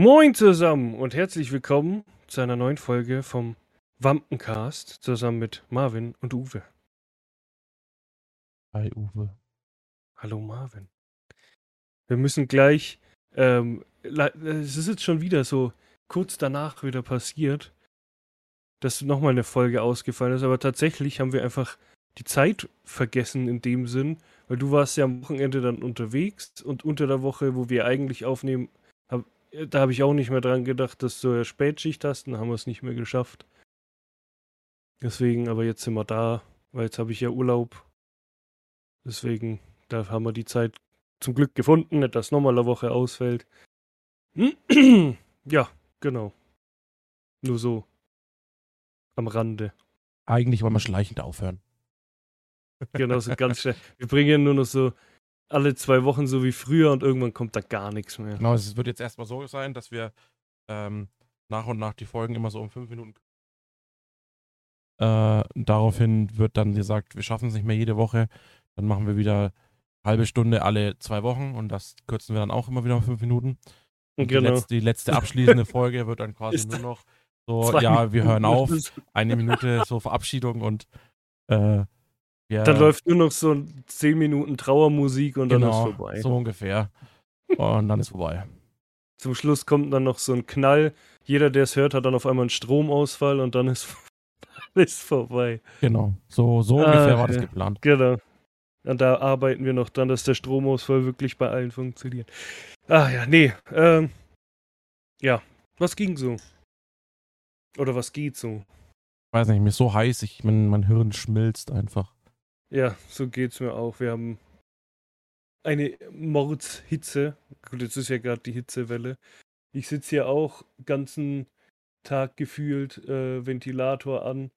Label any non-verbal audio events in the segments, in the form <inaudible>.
Moin zusammen und herzlich willkommen zu einer neuen Folge vom Wampencast zusammen mit Marvin und Uwe. Hi Uwe. Hallo Marvin. Wir müssen gleich, ähm, es ist jetzt schon wieder so kurz danach wieder passiert, dass nochmal eine Folge ausgefallen ist, aber tatsächlich haben wir einfach die Zeit vergessen in dem Sinn, weil du warst ja am Wochenende dann unterwegs und unter der Woche, wo wir eigentlich aufnehmen, hab, da habe ich auch nicht mehr dran gedacht, dass du ja Spätschicht hast, dann haben wir es nicht mehr geschafft. Deswegen, aber jetzt sind wir da, weil jetzt habe ich ja Urlaub. Deswegen, da haben wir die Zeit zum Glück gefunden, nicht dass nochmal eine Woche ausfällt. <clears throat> ja, genau. Nur so. Am Rande. Eigentlich wollen wir schleichend aufhören. Genau, so ganz schnell. Wir bringen nur noch so alle zwei Wochen so wie früher und irgendwann kommt da gar nichts mehr. Genau, es wird jetzt erstmal so sein, dass wir ähm, nach und nach die Folgen immer so um fünf Minuten. Äh, daraufhin wird dann gesagt, wir schaffen es nicht mehr jede Woche. Dann machen wir wieder halbe Stunde alle zwei Wochen und das kürzen wir dann auch immer wieder um fünf Minuten. Und genau. die, letzte, die letzte abschließende <laughs> Folge wird dann quasi nur noch so, ja, wir hören auf, eine Minute so Verabschiedung und äh, ja. Dann läuft nur noch so 10 Minuten Trauermusik und genau, dann ist vorbei. So ungefähr. Und dann ist vorbei. Zum Schluss kommt dann noch so ein Knall. Jeder, der es hört, hat dann auf einmal einen Stromausfall und dann ist alles <laughs> vorbei. Genau. So, so ungefähr ah, war das geplant. Genau. Und da arbeiten wir noch dran, dass der Stromausfall wirklich bei allen funktioniert. Ah ja, nee. Ähm, ja, was ging so? Oder was geht so? Ich weiß nicht, mir ist so heiß, ich, mein, mein Hirn schmilzt einfach. Ja, so geht's mir auch. Wir haben eine Mordshitze. Gut, jetzt ist ja gerade die Hitzewelle. Ich sitze hier auch ganzen Tag gefühlt äh, Ventilator an.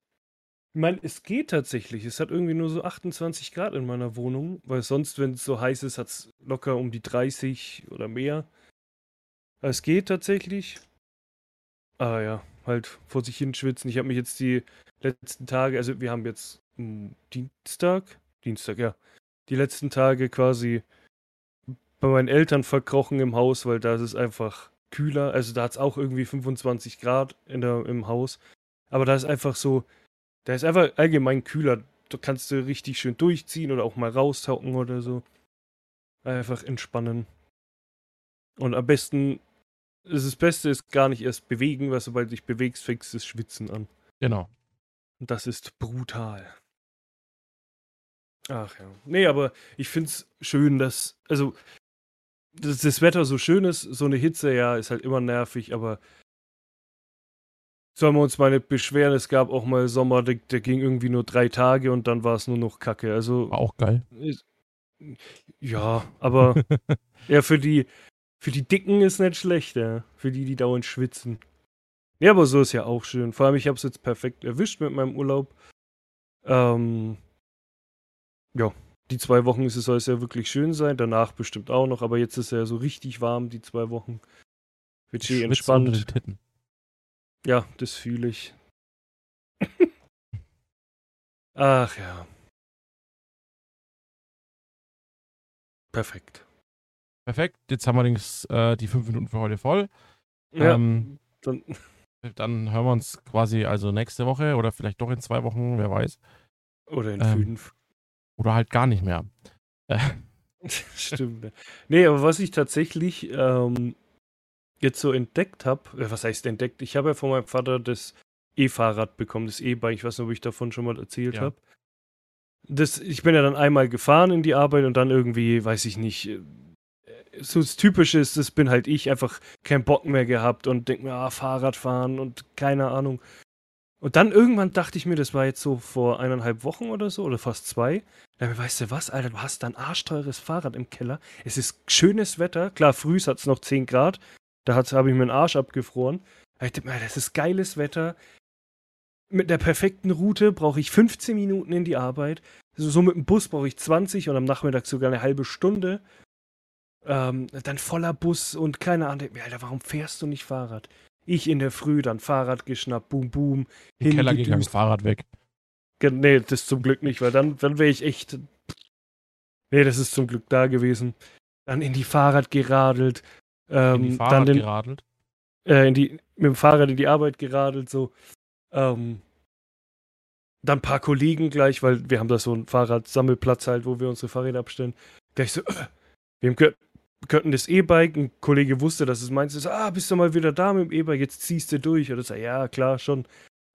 Ich meine, es geht tatsächlich. Es hat irgendwie nur so 28 Grad in meiner Wohnung, weil sonst, wenn es so heiß ist, hat es locker um die 30 oder mehr. Aber es geht tatsächlich. Ah ja, halt vor sich hin schwitzen. Ich habe mich jetzt die letzten Tage, also wir haben jetzt Dienstag? Dienstag, ja. Die letzten Tage quasi bei meinen Eltern verkrochen im Haus, weil da ist es einfach kühler. Also da hat es auch irgendwie 25 Grad in der, im Haus. Aber da ist einfach so, da ist einfach allgemein kühler. Da kannst du richtig schön durchziehen oder auch mal raustauchen oder so. Einfach entspannen. Und am besten, das Beste ist gar nicht erst bewegen, weil sobald du dich bewegst, fängst du das Schwitzen an. Genau. Und das ist brutal. Ach ja. Nee, aber ich finde es schön, dass, also, dass das Wetter so schön ist. So eine Hitze, ja, ist halt immer nervig, aber sollen wir uns mal nicht beschweren. Es gab auch mal Sommer, der, der ging irgendwie nur drei Tage und dann war es nur noch Kacke. Also. War auch geil. Ist, ja, aber <laughs> ja, für die, für die Dicken ist nicht schlecht, ja. Für die, die dauernd schwitzen. Ja, aber so ist ja auch schön. Vor allem, ich habe es jetzt perfekt erwischt mit meinem Urlaub. Ähm, ja, die zwei Wochen ist es, soll es ja wirklich schön sein. Danach bestimmt auch noch, aber jetzt ist es ja so richtig warm, die zwei Wochen. Wird schön entspannt. Ja, das fühle ich. <laughs> Ach ja. Perfekt. Perfekt. Jetzt haben wir allerdings äh, die fünf Minuten für heute voll. Ja, ähm, dann. Dann hören wir uns quasi also nächste Woche oder vielleicht doch in zwei Wochen, wer weiß. Oder in ähm, fünf. Oder halt gar nicht mehr. <laughs> <laughs> Stimmt. Nee, aber was ich tatsächlich ähm, jetzt so entdeckt habe, äh, was heißt entdeckt? Ich habe ja von meinem Vater das E-Fahrrad bekommen, das E-Bike. Ich weiß nicht, ob ich davon schon mal erzählt ja. habe. Das, ich bin ja dann einmal gefahren in die Arbeit und dann irgendwie, weiß ich nicht, so das Typische ist, das bin halt ich, einfach keinen Bock mehr gehabt und denk mir, ah, Fahrrad fahren und keine Ahnung. Und dann irgendwann dachte ich mir, das war jetzt so vor eineinhalb Wochen oder so, oder fast zwei. Da weißt du was, Alter, du hast ein arschteures Fahrrad im Keller. Es ist schönes Wetter. Klar, früh hat es noch 10 Grad. Da habe ich mir den Arsch abgefroren. Da ich dachte mir, das ist geiles Wetter. Mit der perfekten Route brauche ich 15 Minuten in die Arbeit. So mit dem Bus brauche ich 20 und am Nachmittag sogar eine halbe Stunde. Ähm, dann voller Bus und keine Ahnung. Alter, warum fährst du nicht Fahrrad? Ich in der Früh dann Fahrrad geschnappt, boom, boom. Im Keller gegangen, Fahrrad weg. Nee, das zum Glück nicht, weil dann, dann wäre ich echt. Nee, das ist zum Glück da gewesen. Dann in die Fahrrad geradelt. Ähm, in die Fahrrad dann den, geradelt? äh, in die, mit dem Fahrrad in die Arbeit geradelt, so. Ähm, dann ein paar Kollegen gleich, weil wir haben da so einen Fahrradsammelplatz halt, wo wir unsere Fahrräder abstellen. Gleich so, äh, wir könnten das E-Bike, ein Kollege wusste, dass es meins ist, ah, bist du mal wieder da mit dem E-Bike, jetzt ziehst du durch. Oder so, ja, klar, schon.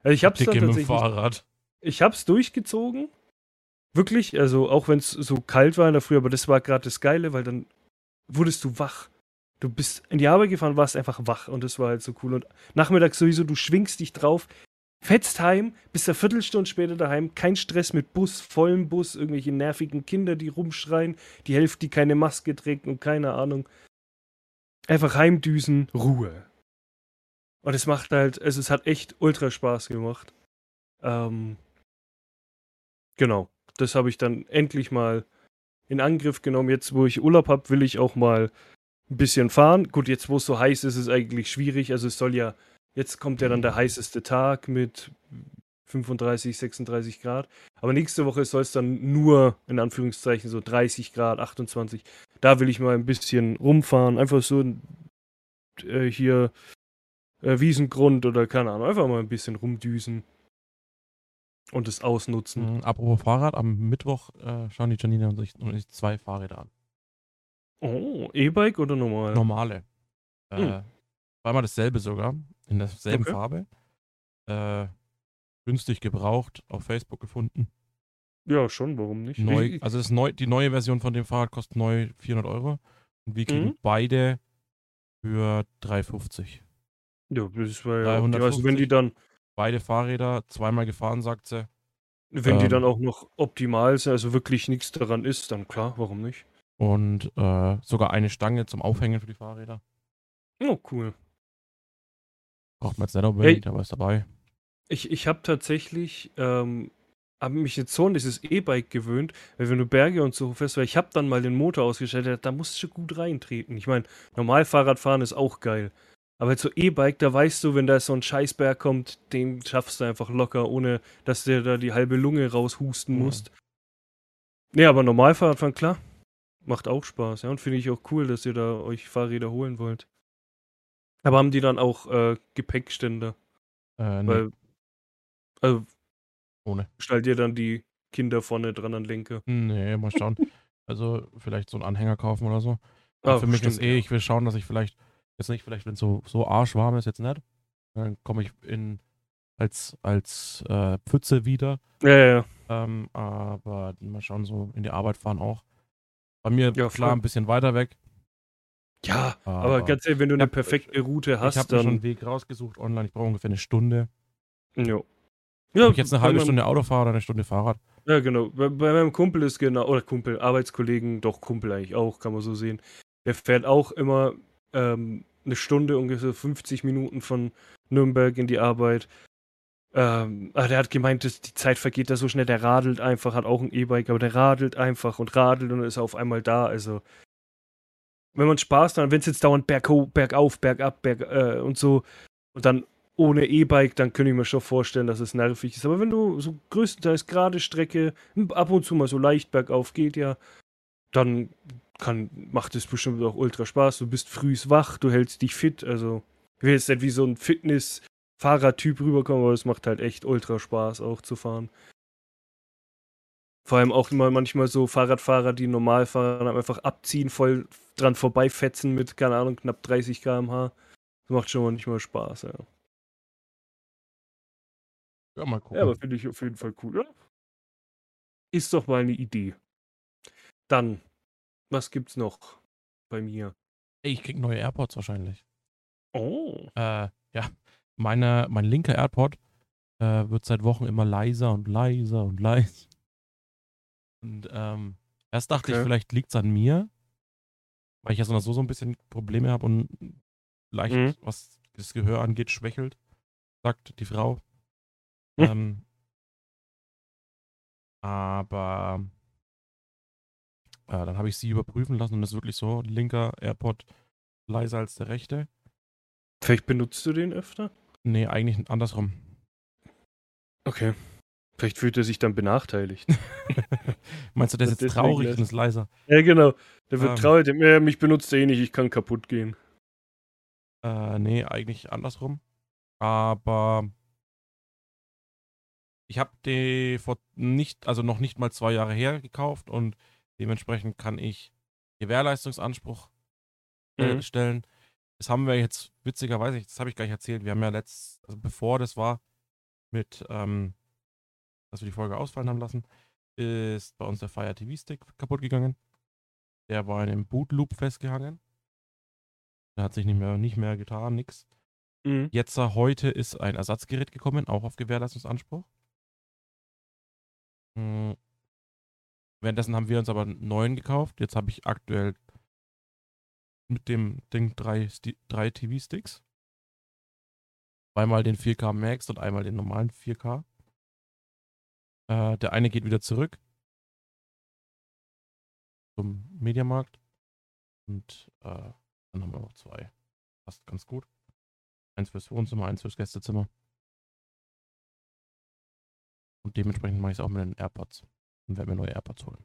Also ich hab's dann tatsächlich. Fahrrad. Ich hab's durchgezogen. Wirklich, also auch wenn es so kalt war in der Früh, aber das war gerade das Geile, weil dann wurdest du wach. Du bist in die Arbeit gefahren, warst einfach wach und das war halt so cool. Und nachmittags sowieso, du schwingst dich drauf, fetzt heim, bist eine Viertelstunde später daheim, kein Stress mit Bus, vollem Bus, irgendwelche nervigen Kinder, die rumschreien, die Hälfte, die keine Maske trägt und keine Ahnung. Einfach heimdüsen, Ruhe. Und es macht halt, also es hat echt ultra Spaß gemacht. Ähm, genau, das habe ich dann endlich mal in Angriff genommen. Jetzt, wo ich Urlaub habe, will ich auch mal ein bisschen fahren. Gut, jetzt, wo es so heiß ist, ist es eigentlich schwierig. Also es soll ja Jetzt kommt ja dann der heißeste Tag mit 35, 36 Grad. Aber nächste Woche soll es dann nur, in Anführungszeichen, so 30 Grad, 28. Da will ich mal ein bisschen rumfahren. Einfach so äh, hier äh, Wiesengrund oder keine Ahnung. Einfach mal ein bisschen rumdüsen. Und es ausnutzen. Mhm, apropos Fahrrad, am Mittwoch äh, schauen die Janine und ich, und ich zwei Fahrräder an. Oh, E-Bike oder normal? Normale. Äh, hm. Zweimal dasselbe sogar. In derselben okay. Farbe. Äh, günstig gebraucht, auf Facebook gefunden. Ja, schon, warum nicht? Neu, also das neu, die neue Version von dem Fahrrad kostet neu 400 Euro. Und wir kriegen mhm. beide für 350. Ja, das war ja. also wenn die dann. Beide Fahrräder zweimal gefahren, sagt sie. Wenn ähm, die dann auch noch optimal sind, also wirklich nichts daran ist, dann klar, warum nicht? Und äh, sogar eine Stange zum Aufhängen für die Fahrräder. Oh, cool. Braucht man jetzt nicht unbedingt, hey, aber ist dabei. Ich, ich habe tatsächlich, ähm, habe mich jetzt so an dieses E-Bike gewöhnt, weil wenn du Berge und so fährst, weil ich habe dann mal den Motor ausgestellt, da musst du gut reintreten. Ich meine, normal Fahrradfahren ist auch geil. Aber jetzt so E-Bike, da weißt du, wenn da so ein Scheißberg kommt, den schaffst du einfach locker, ohne dass der da die halbe Lunge raushusten mhm. musst. Nee, aber normal Fahrradfahren, klar. Macht auch Spaß, ja. Und finde ich auch cool, dass ihr da euch Fahrräder holen wollt. Aber haben die dann auch äh, Gepäckstände? Äh, nee. Weil, also, Ohne. Stellt ihr dann die Kinder vorne dran an Lenker? Nee, mal schauen. <laughs> also vielleicht so einen Anhänger kaufen oder so. Ah, für mich stimmt, ist eh, ich will schauen, dass ich vielleicht, jetzt nicht vielleicht, wenn es so, so arschwarm ist, jetzt nicht. Dann komme ich in als, als äh, Pfütze wieder. Ja, ja, ja. Ähm, aber mal schauen, so in die Arbeit fahren auch. Bei mir ja, klar ein bisschen weiter weg. Ja, aber, aber ganz ehrlich, wenn du eine perfekte Route hast, ich hab dann. Ich habe schon einen Weg rausgesucht online. Ich brauche ungefähr eine Stunde. Jo. Ja, Ob ich jetzt eine halbe Stunde Auto fahre oder eine Stunde Fahrrad. Ja, genau. Bei, bei, meinem Kumpel ist genau, oder Kumpel, Arbeitskollegen, doch Kumpel eigentlich auch, kann man so sehen. Der fährt auch immer ähm, eine Stunde, ungefähr 50 Minuten von Nürnberg in die Arbeit. Ähm, der hat gemeint, dass die Zeit vergeht da so schnell. Der radelt einfach, hat auch ein E-Bike, aber der radelt einfach und radelt und ist auf einmal da. Also wenn man Spaß dann, wenn es jetzt dauernd berghoch, bergauf, bergab, berg äh, und so und dann ohne E-Bike, dann könnte ich mir schon vorstellen, dass es nervig ist. Aber wenn du so größtenteils gerade Strecke, ab und zu mal so leicht bergauf geht ja, dann kann, macht es bestimmt auch ultra Spaß. Du bist frühs wach, du hältst dich fit. Also, ich will jetzt nicht wie so ein Fitness-Fahrertyp rüberkommen, aber es macht halt echt ultra Spaß auch zu fahren. Vor allem auch immer manchmal so Fahrradfahrer, die normal fahren, einfach abziehen, voll dran vorbeifetzen mit, keine Ahnung, knapp 30 km/h. Das macht schon manchmal Spaß, ja. Ja, mal gucken. Ja, aber finde ich auf jeden Fall cool, ja? Ist doch mal eine Idee. Dann, was gibt's noch bei mir? Ey, ich krieg neue AirPods wahrscheinlich. Oh. Äh, ja. Meine, mein linker AirPod äh, wird seit Wochen immer leiser und leiser und <laughs> leiser. Und ähm, erst dachte okay. ich, vielleicht liegt es an mir, weil ich ja so, so ein bisschen Probleme habe und leicht, mhm. was das Gehör angeht, schwächelt, sagt die Frau. Mhm. Ähm, aber äh, dann habe ich sie überprüfen lassen und es ist wirklich so, linker AirPod leiser als der rechte. Vielleicht benutzt du den öfter? Nee, eigentlich andersrum. Okay. Vielleicht fühlt er sich dann benachteiligt. <laughs> Meinst du, der ist jetzt traurig und ist leiser? Ja, genau. Der wird ähm. traurig. Mich benutzt er eh nicht, ich kann kaputt gehen. Äh, nee, eigentlich andersrum. Aber ich habe die vor nicht, also noch nicht mal zwei Jahre her gekauft und dementsprechend kann ich Gewährleistungsanspruch äh, mhm. stellen. Das haben wir jetzt witzigerweise, das habe ich gar nicht erzählt, wir haben ja letzt, also bevor das war, mit, ähm, dass wir die Folge ausfallen haben lassen, ist bei uns der Fire TV Stick kaputt gegangen. Der war in einem Boot Loop festgehangen. Der hat sich nicht mehr, nicht mehr getan, nix. Mhm. Jetzt heute ist ein Ersatzgerät gekommen, auch auf Gewährleistungsanspruch. Mhm. Währenddessen haben wir uns aber einen neuen gekauft. Jetzt habe ich aktuell mit dem Ding drei, drei TV-Sticks. Zweimal den 4K Max und einmal den normalen 4K. Äh, der eine geht wieder zurück zum Mediamarkt. Und äh, dann haben wir noch zwei. Passt ganz gut. Eins fürs Wohnzimmer, eins fürs Gästezimmer. Und dementsprechend mache ich es auch mit den AirPods. Und werde mir neue AirPods holen.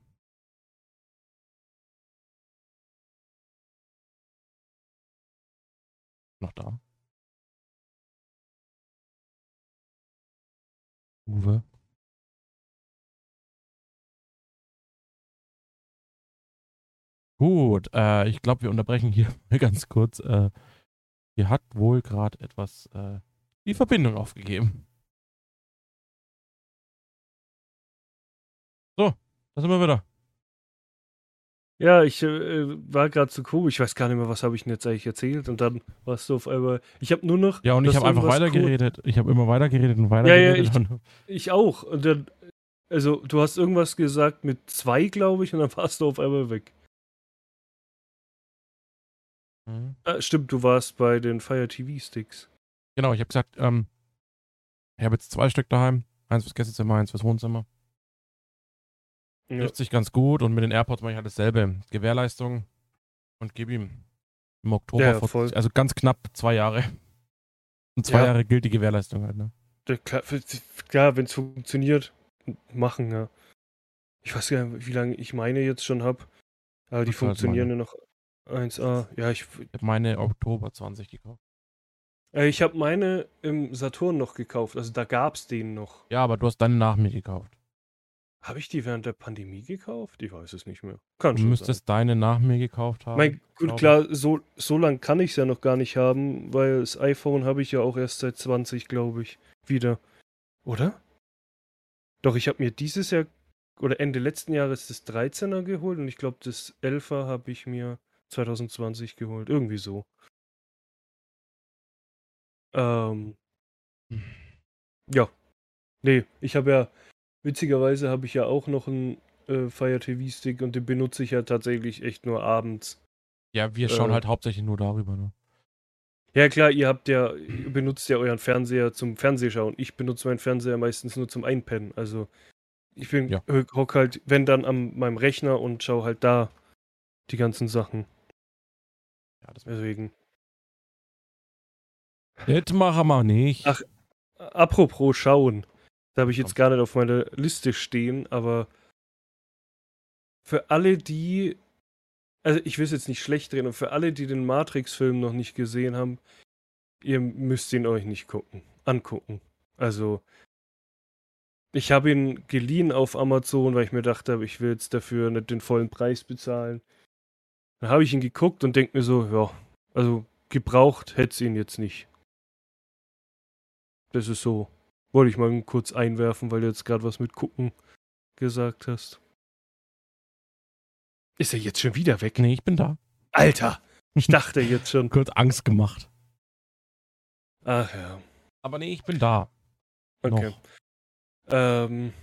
Noch da? Uwe? Gut, äh, ich glaube, wir unterbrechen hier <laughs> mal ganz kurz. Äh, hier hat wohl gerade etwas äh, die Verbindung aufgegeben. So, da sind wir wieder. Ja, ich äh, war gerade zu cool. Ich weiß gar nicht mehr, was habe ich denn jetzt eigentlich erzählt. Und dann warst du auf einmal. Ich habe nur noch. Ja, und ich habe einfach weitergeredet. Ich habe immer weitergeredet und weitergeredet. Ja, ja, ich, <laughs> ich auch. Und dann. Also, du hast irgendwas gesagt mit zwei, glaube ich, und dann warst du auf einmal weg. Mhm. Ah, stimmt, du warst bei den Fire TV Sticks. Genau, ich habe gesagt, ähm, ich habe jetzt zwei Stück daheim. Eins fürs Gästezimmer, eins fürs Wohnzimmer. Ja. Trifft sich ganz gut und mit den AirPods mache ich halt dasselbe. Gewährleistung und gebe ihm im Oktober, ja, vor, also ganz knapp zwei Jahre. Und zwei ja. Jahre gilt die Gewährleistung halt, ne? Klar, klar wenn es funktioniert, machen, ja. Ich weiß gar nicht, wie lange ich meine jetzt schon habe. Aber die funktionieren ja noch 1A. Ja, ich. Ich habe meine Oktober 20 gekauft. Äh, ich habe meine im Saturn noch gekauft. Also da gab es den noch. Ja, aber du hast deine nach mir gekauft. Habe ich die während der Pandemie gekauft? Ich weiß es nicht mehr. Kann du müsstest sein. deine nach mir gekauft haben. Mein, gut, klar, so, so lang kann ich es ja noch gar nicht haben, weil das iPhone habe ich ja auch erst seit 20, glaube ich, wieder. Oder? Doch, ich habe mir dieses Jahr oder Ende letzten Jahres das 13er geholt und ich glaube, das 11er habe ich mir 2020 geholt. Irgendwie so. Ähm. Hm. Ja. Nee, ich habe ja, witzigerweise habe ich ja auch noch einen äh, Fire TV Stick und den benutze ich ja tatsächlich echt nur abends. Ja, wir schauen äh, halt hauptsächlich nur darüber, ne? Ja klar, ihr habt ja, ihr benutzt ja euren Fernseher zum Fernsehschauen. Ich benutze meinen Fernseher meistens nur zum Einpennen. Also ich bin ja. hock halt, wenn dann an meinem Rechner und schau halt da die ganzen Sachen. Ja, deswegen. Das machen wir nicht. Ach, apropos schauen. Da habe ich jetzt gar nicht auf meiner Liste stehen, aber für alle, die. Also, ich will es jetzt nicht schlecht drehen, und für alle, die den Matrix-Film noch nicht gesehen haben, ihr müsst ihn euch nicht gucken, angucken. Also, ich habe ihn geliehen auf Amazon, weil ich mir dachte, ich will jetzt dafür nicht den vollen Preis bezahlen. Dann habe ich ihn geguckt und denke mir so, ja, also gebraucht hätte es ihn jetzt nicht. Das ist so. Wollte ich mal kurz einwerfen, weil du jetzt gerade was mit gucken gesagt hast. Ist er jetzt schon wieder weg? Nee, ich bin da. Alter! Ich <laughs> dachte jetzt schon. kurz Angst gemacht. Ach ja. Aber nee, ich bin da. Okay. Ähm,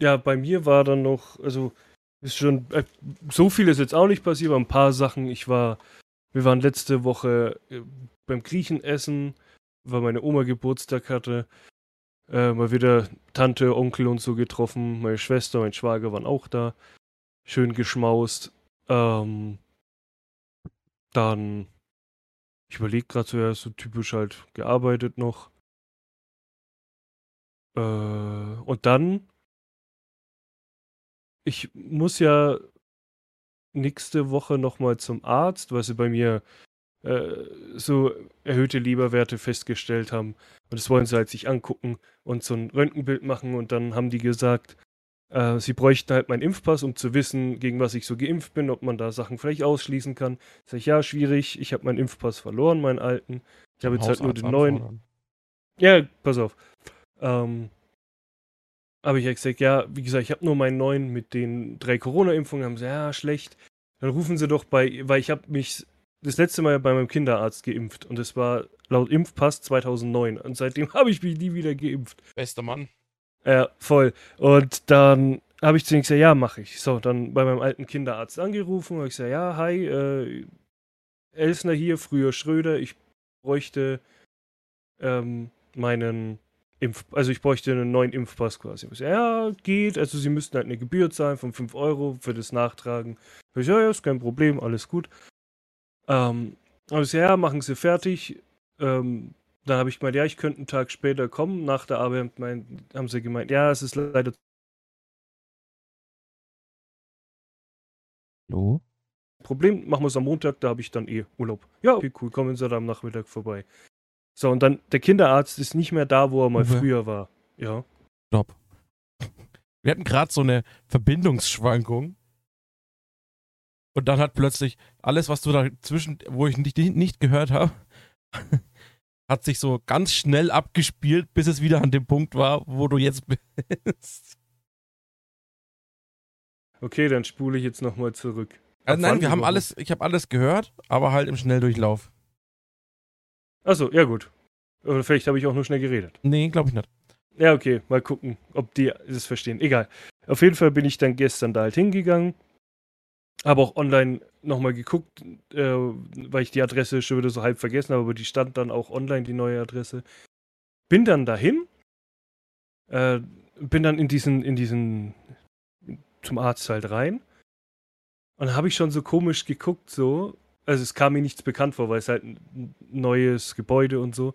ja, bei mir war dann noch, also ist schon, äh, so viel ist jetzt auch nicht passiert, aber ein paar Sachen. Ich war, wir waren letzte Woche äh, beim Griechen essen, weil meine Oma Geburtstag hatte. Äh, mal wieder Tante, Onkel und so getroffen. Meine Schwester, mein Schwager waren auch da. Schön geschmaust. Ähm, dann, ich überlege gerade so, ja, so typisch halt gearbeitet noch. Äh, und dann ich muss ja nächste Woche nochmal zum Arzt, weil sie bei mir äh, so erhöhte Leberwerte festgestellt haben. Und das wollen sie halt sich angucken und so ein Röntgenbild machen. Und dann haben die gesagt, äh, sie bräuchten halt meinen Impfpass, um zu wissen, gegen was ich so geimpft bin, ob man da Sachen vielleicht ausschließen kann. Sag ich, ja, schwierig. Ich habe meinen Impfpass verloren, meinen alten. Ich habe jetzt halt nur den neuen. Anfordern. Ja, pass auf. Ähm, habe ich gesagt, ja, wie gesagt, ich habe nur meinen neuen mit den drei Corona-Impfungen. Haben sie, ja, schlecht. Dann rufen sie doch bei, weil ich habe mich das letzte Mal bei meinem Kinderarzt geimpft und es war laut Impfpass 2009 und seitdem <laughs> habe ich mich nie wieder geimpft. Bester Mann. Ja, voll. Und dann habe ich zu ihm gesagt, ja, mache ich. So, dann bei meinem alten Kinderarzt angerufen und ich gesagt, ja, hi, äh, Elsner hier, früher Schröder, ich bräuchte ähm, meinen Impf, also ich bräuchte einen neuen Impfpass quasi. Ja, geht, also sie müssten halt eine Gebühr zahlen von 5 Euro für das Nachtragen. Ich, ja, ja, ist kein Problem, alles gut. Ähm, aber ich, ja, machen sie fertig. Ähm, dann habe ich gemeint, ja, ich könnte einen Tag später kommen. Nach der Arbeit mein, haben sie gemeint, ja, es ist leider. Hallo? Problem, machen wir es am Montag, da habe ich dann eh Urlaub. Ja, okay, cool, kommen Sie da am Nachmittag vorbei. So, und dann, der Kinderarzt ist nicht mehr da, wo er mal Uwe. früher war. Ja. Stopp. Wir hatten gerade so eine Verbindungsschwankung. Und dann hat plötzlich alles, was du da zwischen, wo ich nicht, nicht gehört habe, <laughs> hat sich so ganz schnell abgespielt, bis es wieder an dem Punkt war, wo du jetzt <laughs> bist. Okay, dann spule ich jetzt nochmal zurück. Also nein, wir haben alles, ich habe alles gehört, aber halt im Schnelldurchlauf. Achso, ja gut. Oder vielleicht habe ich auch nur schnell geredet. Nee, glaube ich nicht. Ja, okay, mal gucken, ob die es verstehen. Egal. Auf jeden Fall bin ich dann gestern da halt hingegangen. Habe auch online nochmal geguckt, äh, weil ich die Adresse schon wieder so halb vergessen habe, aber die stand dann auch online, die neue Adresse. Bin dann dahin, äh, bin dann in diesen, in diesen, zum Arzt halt rein. Und habe ich schon so komisch geguckt, so, also es kam mir nichts bekannt vor, weil es halt ein neues Gebäude und so.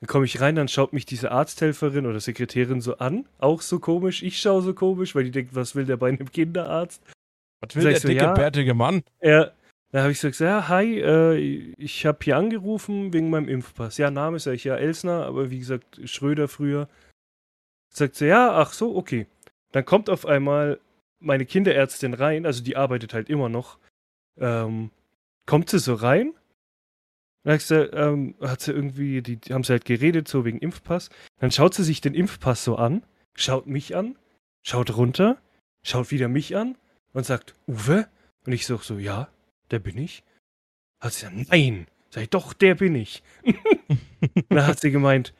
Dann komme ich rein, dann schaut mich diese Arzthelferin oder Sekretärin so an, auch so komisch. Ich schaue so komisch, weil die denkt, was will der bei einem Kinderarzt? Was will der so, dicke, ja, bärtige Mann? Ja, da habe ich so gesagt, ja, hi, äh, ich habe hier angerufen wegen meinem Impfpass. Ja, Name ist ich ja Elsner, aber wie gesagt, Schröder früher. Sagt sie, ja, ach so, okay. Dann kommt auf einmal meine Kinderärztin rein, also die arbeitet halt immer noch. Ähm, kommt sie so rein. Dann sie, ähm, hat sie irgendwie, die, die haben sie halt geredet, so wegen Impfpass. Dann schaut sie sich den Impfpass so an, schaut mich an, schaut runter, schaut wieder mich an und sagt, Uwe? Und ich sag so, ja, der bin ich. Hat sie gesagt, nein. Sag ich, doch, der bin ich. <laughs> dann hat sie gemeint,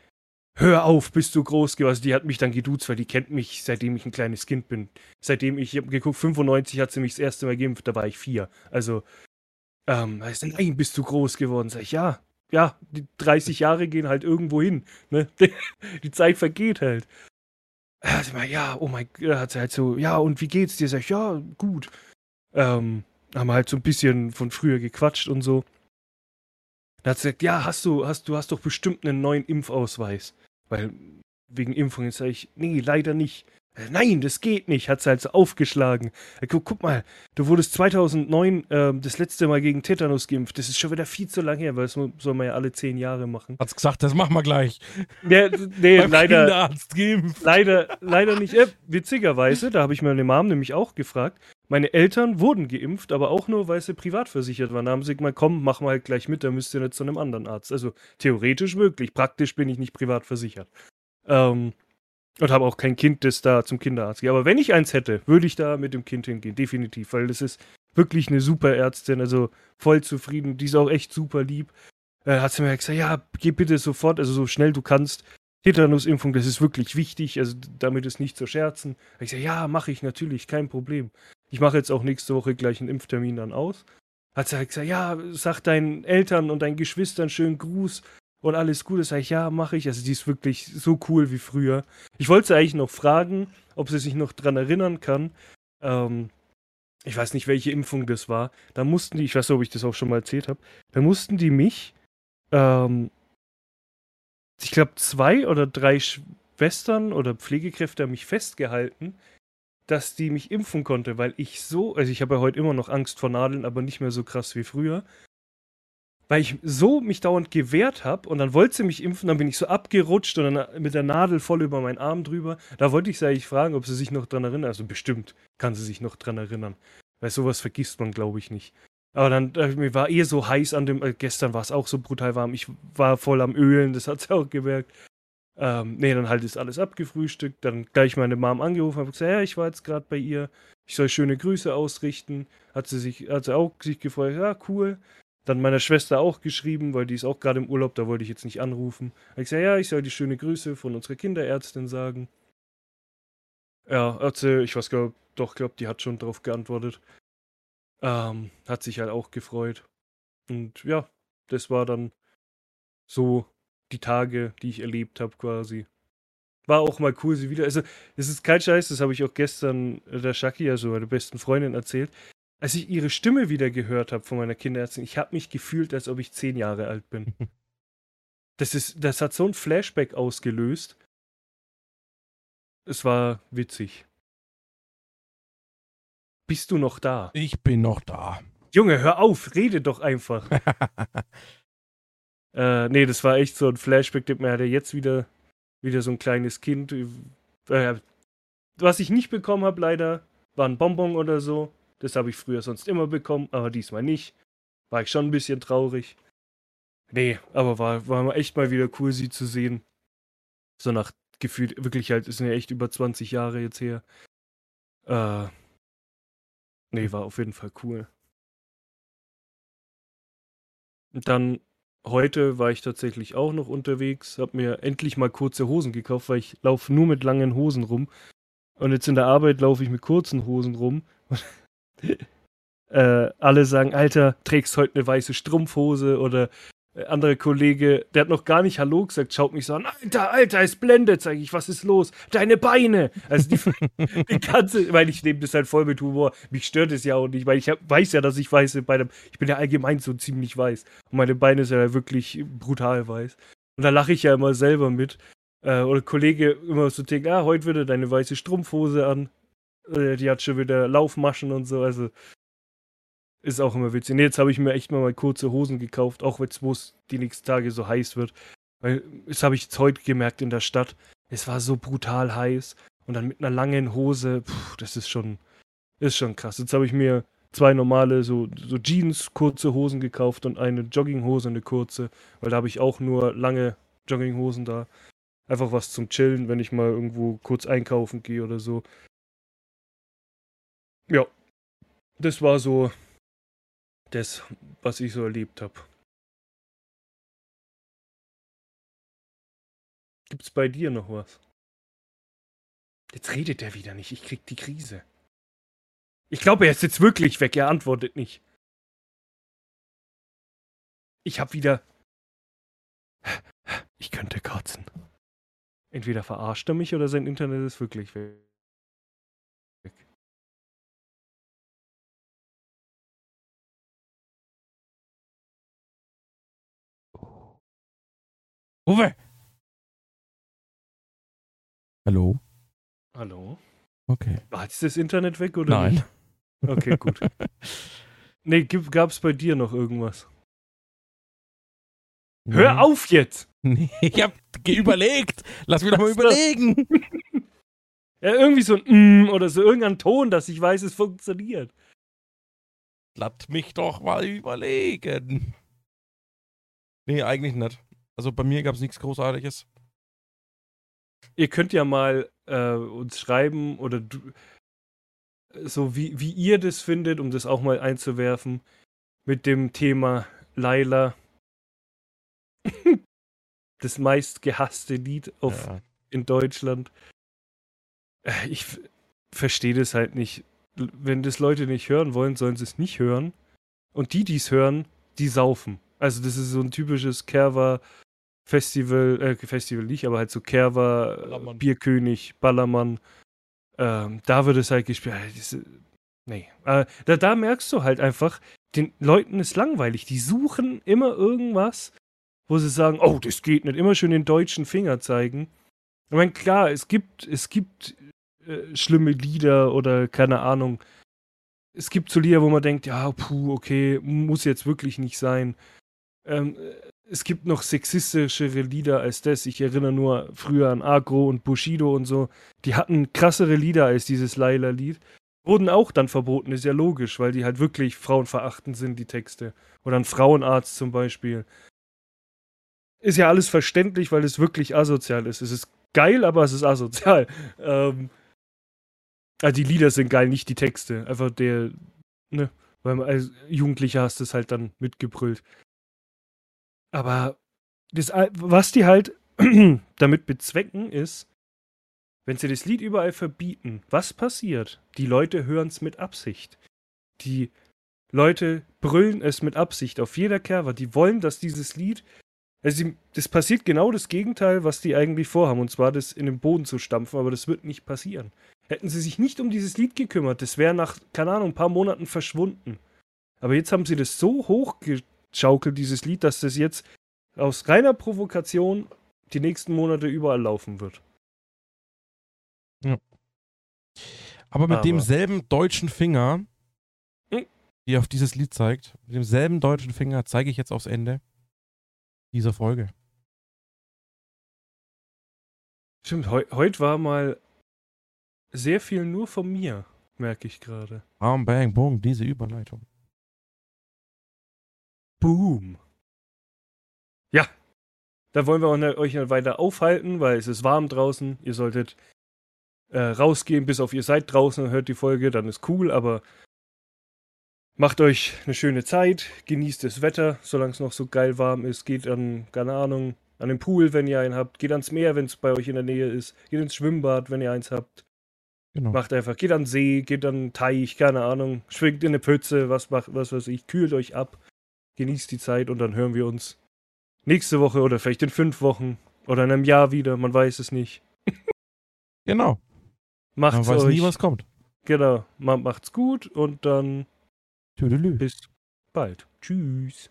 hör auf, bist du groß geworden. Also die hat mich dann geduzt, weil die kennt mich, seitdem ich ein kleines Kind bin. Seitdem ich, ich habe geguckt, 95 hat sie mich das erste Mal geimpft, da war ich vier. Also ähm, heißt nein, bist du groß geworden? Sag ich, ja, ja, die 30 Jahre gehen halt irgendwo hin. Ne? <laughs> Die Zeit vergeht halt. Also mal, ja, oh mein Gott, hat sie halt so, ja, und wie geht's dir? Sag ich, ja, gut. Ähm, haben halt so ein bisschen von früher gequatscht und so. Da hat sie gesagt, ja, hast du, hast du hast doch bestimmt einen neuen Impfausweis. Weil wegen Impfungen sage ich, nee, leider nicht. Nein, das geht nicht, hat sie halt so aufgeschlagen. Guck, guck mal, du wurdest 2009 äh, das letzte Mal gegen Tetanus geimpft. Das ist schon wieder viel zu lang her, weil das soll man ja alle zehn Jahre machen. Hat's gesagt, das machen wir gleich. Ja, nee, leider. Leider, leider nicht. Äh, witzigerweise, da habe ich meine Mom nämlich auch gefragt. Meine Eltern wurden geimpft, aber auch nur, weil sie privat versichert waren. Da haben sie gesagt, komm, mach mal halt gleich mit, dann müsst ihr nicht zu einem anderen Arzt. Also theoretisch möglich, praktisch bin ich nicht privat versichert. Ähm, und habe auch kein Kind, das da zum Kinderarzt geht. Aber wenn ich eins hätte, würde ich da mit dem Kind hingehen, definitiv, weil das ist wirklich eine super Ärztin, also voll zufrieden. Die ist auch echt super lieb. Äh, hat sie mir gesagt, ja, geh bitte sofort, also so schnell du kannst. Tetanusimpfung, das ist wirklich wichtig, also damit ist nicht zu scherzen. Ich sage, ja, mache ich natürlich, kein Problem. Ich mache jetzt auch nächste Woche gleich einen Impftermin dann aus. Hat sie halt gesagt, ja, sag deinen Eltern und deinen Geschwistern schönen Gruß und alles gut. Das sage ich, ja, mache ich. Also die ist wirklich so cool wie früher. Ich wollte sie eigentlich noch fragen, ob sie sich noch dran erinnern kann. Ähm, ich weiß nicht, welche Impfung das war. Da mussten die, ich weiß nicht, ob ich das auch schon mal erzählt habe, da mussten die mich, ähm, ich glaube, zwei oder drei Schwestern oder Pflegekräfte haben mich festgehalten, dass die mich impfen konnte, weil ich so, also ich habe ja heute immer noch Angst vor Nadeln, aber nicht mehr so krass wie früher. Weil ich so mich dauernd gewehrt habe und dann wollte sie mich impfen, dann bin ich so abgerutscht und dann mit der Nadel voll über meinen Arm drüber. Da wollte ich sie eigentlich fragen, ob sie sich noch dran erinnert. Also bestimmt kann sie sich noch dran erinnern. Weil sowas vergisst man, glaube ich, nicht. Aber dann, äh, mir war eh so heiß an dem, äh, gestern war es auch so brutal warm. Ich war voll am Ölen, das hat sie <laughs> auch gemerkt. Ähm, nee, dann halt ist alles abgefrühstückt. Dann gleich meine Mom angerufen, habe gesagt, ja, ich war jetzt gerade bei ihr. Ich soll schöne Grüße ausrichten. Hat sie sich, hat sie auch sich gefreut, ja, cool. Dann meiner Schwester auch geschrieben, weil die ist auch gerade im Urlaub, da wollte ich jetzt nicht anrufen. Hab ich gesagt, ja, ich soll die schöne Grüße von unserer Kinderärztin sagen. Ja, sie, ich weiß gar doch, glaube, die hat schon darauf geantwortet. Ähm, hat sich halt auch gefreut. Und ja, das war dann so die Tage, die ich erlebt habe quasi. War auch mal cool, sie wieder. Also, es ist kein Scheiß, das habe ich auch gestern der Shaki, also meiner besten Freundin, erzählt. Als ich ihre Stimme wieder gehört habe von meiner Kinderärztin, ich habe mich gefühlt, als ob ich zehn Jahre alt bin. <laughs> Das, ist, das hat so ein Flashback ausgelöst. Es war witzig. Bist du noch da? Ich bin noch da. Junge, hör auf, rede doch einfach. <laughs> äh, nee, das war echt so ein Flashback. Man hatte jetzt wieder, wieder so ein kleines Kind. Äh, was ich nicht bekommen habe, leider, war ein Bonbon oder so. Das habe ich früher sonst immer bekommen, aber diesmal nicht. War ich schon ein bisschen traurig. Nee, aber war, war echt mal wieder cool, sie zu sehen. So nach gefühlt, wirklich halt, ist ja echt über 20 Jahre jetzt her. Äh, Nee, war auf jeden Fall cool. Dann heute war ich tatsächlich auch noch unterwegs, hab mir endlich mal kurze Hosen gekauft, weil ich laufe nur mit langen Hosen rum. Und jetzt in der Arbeit laufe ich mit kurzen Hosen rum. <laughs> äh, alle sagen, Alter, trägst heute eine weiße Strumpfhose oder andere Kollege, der hat noch gar nicht Hallo gesagt, schaut mich so an, Alter, Alter, es blendet, sag ich, was ist los? Deine Beine! Also die, <laughs> die ganze, weil ich nehme das halt voll mit Humor, mich stört es ja auch nicht, weil ich hab, weiß ja, dass ich weiße Beine, ich bin ja allgemein so ziemlich weiß und meine Beine sind ja wirklich brutal weiß. Und da lache ich ja immer selber mit. Äh, oder Kollege immer so denkt, ah, heute wieder deine weiße Strumpfhose an. Äh, die hat schon wieder Laufmaschen und so, also ist auch immer witzig. Nee, jetzt habe ich mir echt mal, mal kurze Hosen gekauft, auch jetzt, wo es die nächsten Tage so heiß wird. Weil, das habe ich jetzt heute gemerkt in der Stadt. Es war so brutal heiß. Und dann mit einer langen Hose, pff, das ist schon, ist schon krass. Jetzt habe ich mir zwei normale, so, so Jeans, kurze Hosen gekauft und eine Jogginghose, eine kurze. Weil da habe ich auch nur lange Jogginghosen da. Einfach was zum Chillen, wenn ich mal irgendwo kurz einkaufen gehe oder so. Ja. Das war so das, was ich so erlebt habe. Gibt's bei dir noch was? Jetzt redet er wieder nicht, ich krieg die Krise. Ich glaube, er ist jetzt wirklich weg, er antwortet nicht. Ich hab wieder. Ich könnte kotzen. Entweder verarscht er mich oder sein Internet ist wirklich weg. Uwe! Hallo? Hallo? Okay. War jetzt das Internet weg oder Nein. Nicht? Okay, gut. <laughs> nee, gab es bei dir noch irgendwas? Nee. Hör auf jetzt! <laughs> Nee, ich hab überlegt. Lass mich doch mal überlegen. <laughs> ja, irgendwie so ein mm oder so irgendein Ton, dass ich weiß, es funktioniert. Lass mich doch mal überlegen. Nee, eigentlich nicht. Also bei mir gab es nichts Großartiges. Ihr könnt ja mal äh, uns schreiben oder du, so wie, wie ihr das findet, um das auch mal einzuwerfen, mit dem Thema Laila. <laughs> das meist gehasste Lied auf, ja. in Deutschland. Äh, ich verstehe das halt nicht. Wenn das Leute nicht hören wollen, sollen sie es nicht hören. Und die, die es hören, die saufen. Also das ist so ein typisches Kerver Festival, äh, Festival nicht, aber halt so Kerwa, Ballermann. Bierkönig, Ballermann. Ähm, da wird es halt gespielt. Diese, nee. Äh, da, da merkst du halt einfach, den Leuten ist langweilig. Die suchen immer irgendwas, wo sie sagen, oh, das geht nicht. Immer schön den deutschen Finger zeigen. Ich meine, klar, es gibt, es gibt äh, schlimme Lieder oder keine Ahnung. Es gibt so Lieder, wo man denkt, ja, puh, okay, muss jetzt wirklich nicht sein. Ähm, es gibt noch sexistischere Lieder als das. Ich erinnere nur früher an Agro und Bushido und so. Die hatten krassere Lieder als dieses Laila-Lied. Wurden auch dann verboten, ist ja logisch, weil die halt wirklich frauenverachtend sind, die Texte. Oder ein Frauenarzt zum Beispiel. Ist ja alles verständlich, weil es wirklich asozial ist. Es ist geil, aber es ist asozial. <laughs> Ähm, also die Lieder sind geil, nicht die Texte. Einfach der, ne, weil man als Jugendlicher hast es halt dann mitgebrüllt. Aber das, was die halt <clears throat> damit bezwecken ist, wenn sie das Lied überall verbieten, was passiert? Die Leute hören es mit Absicht. Die Leute brüllen es mit Absicht auf jeder Kerbe. Die wollen, dass dieses Lied. Also, das passiert genau das Gegenteil, was die eigentlich vorhaben. Und zwar das in den Boden zu stampfen, aber das wird nicht passieren. Hätten sie sich nicht um dieses Lied gekümmert, das wäre nach, keine Ahnung, ein paar Monaten verschwunden. Aber jetzt haben sie das so hochgeschaukelt, dieses Lied, dass das jetzt aus reiner Provokation die nächsten Monate überall laufen wird. Ja. Aber mit Aber. demselben deutschen Finger, hm? die auf dieses Lied zeigt, mit demselben deutschen Finger zeige ich jetzt aufs Ende dieser Folge. Stimmt, heu heute war mal sehr viel nur von mir, merke ich gerade. Bam, bang, boom, diese Überleitung. Boom. Ja, da wollen wir euch nicht weiter aufhalten, weil es ist warm draußen. Ihr solltet äh, rausgehen, bis auf ihr seid draußen und hört die Folge, dann ist cool, aber macht euch eine schöne Zeit, genießt das Wetter, solange es noch so geil warm ist, geht an, keine Ahnung, an den Pool, wenn ihr einen habt, geht ans Meer, wenn es bei euch in der Nähe ist, geht ins Schwimmbad, wenn ihr eins habt. Genau. Macht einfach, geht an den See, geht an den Teich, keine Ahnung, schwingt in eine Pütze, was macht, was weiß ich, kühlt euch ab, genießt die Zeit und dann hören wir uns nächste Woche oder vielleicht in fünf Wochen oder in einem Jahr wieder, man weiß es nicht. <laughs> genau. Macht's man weiß euch. nie, was kommt. Genau, macht's gut und dann Tüdelü. bis bald. Tschüss.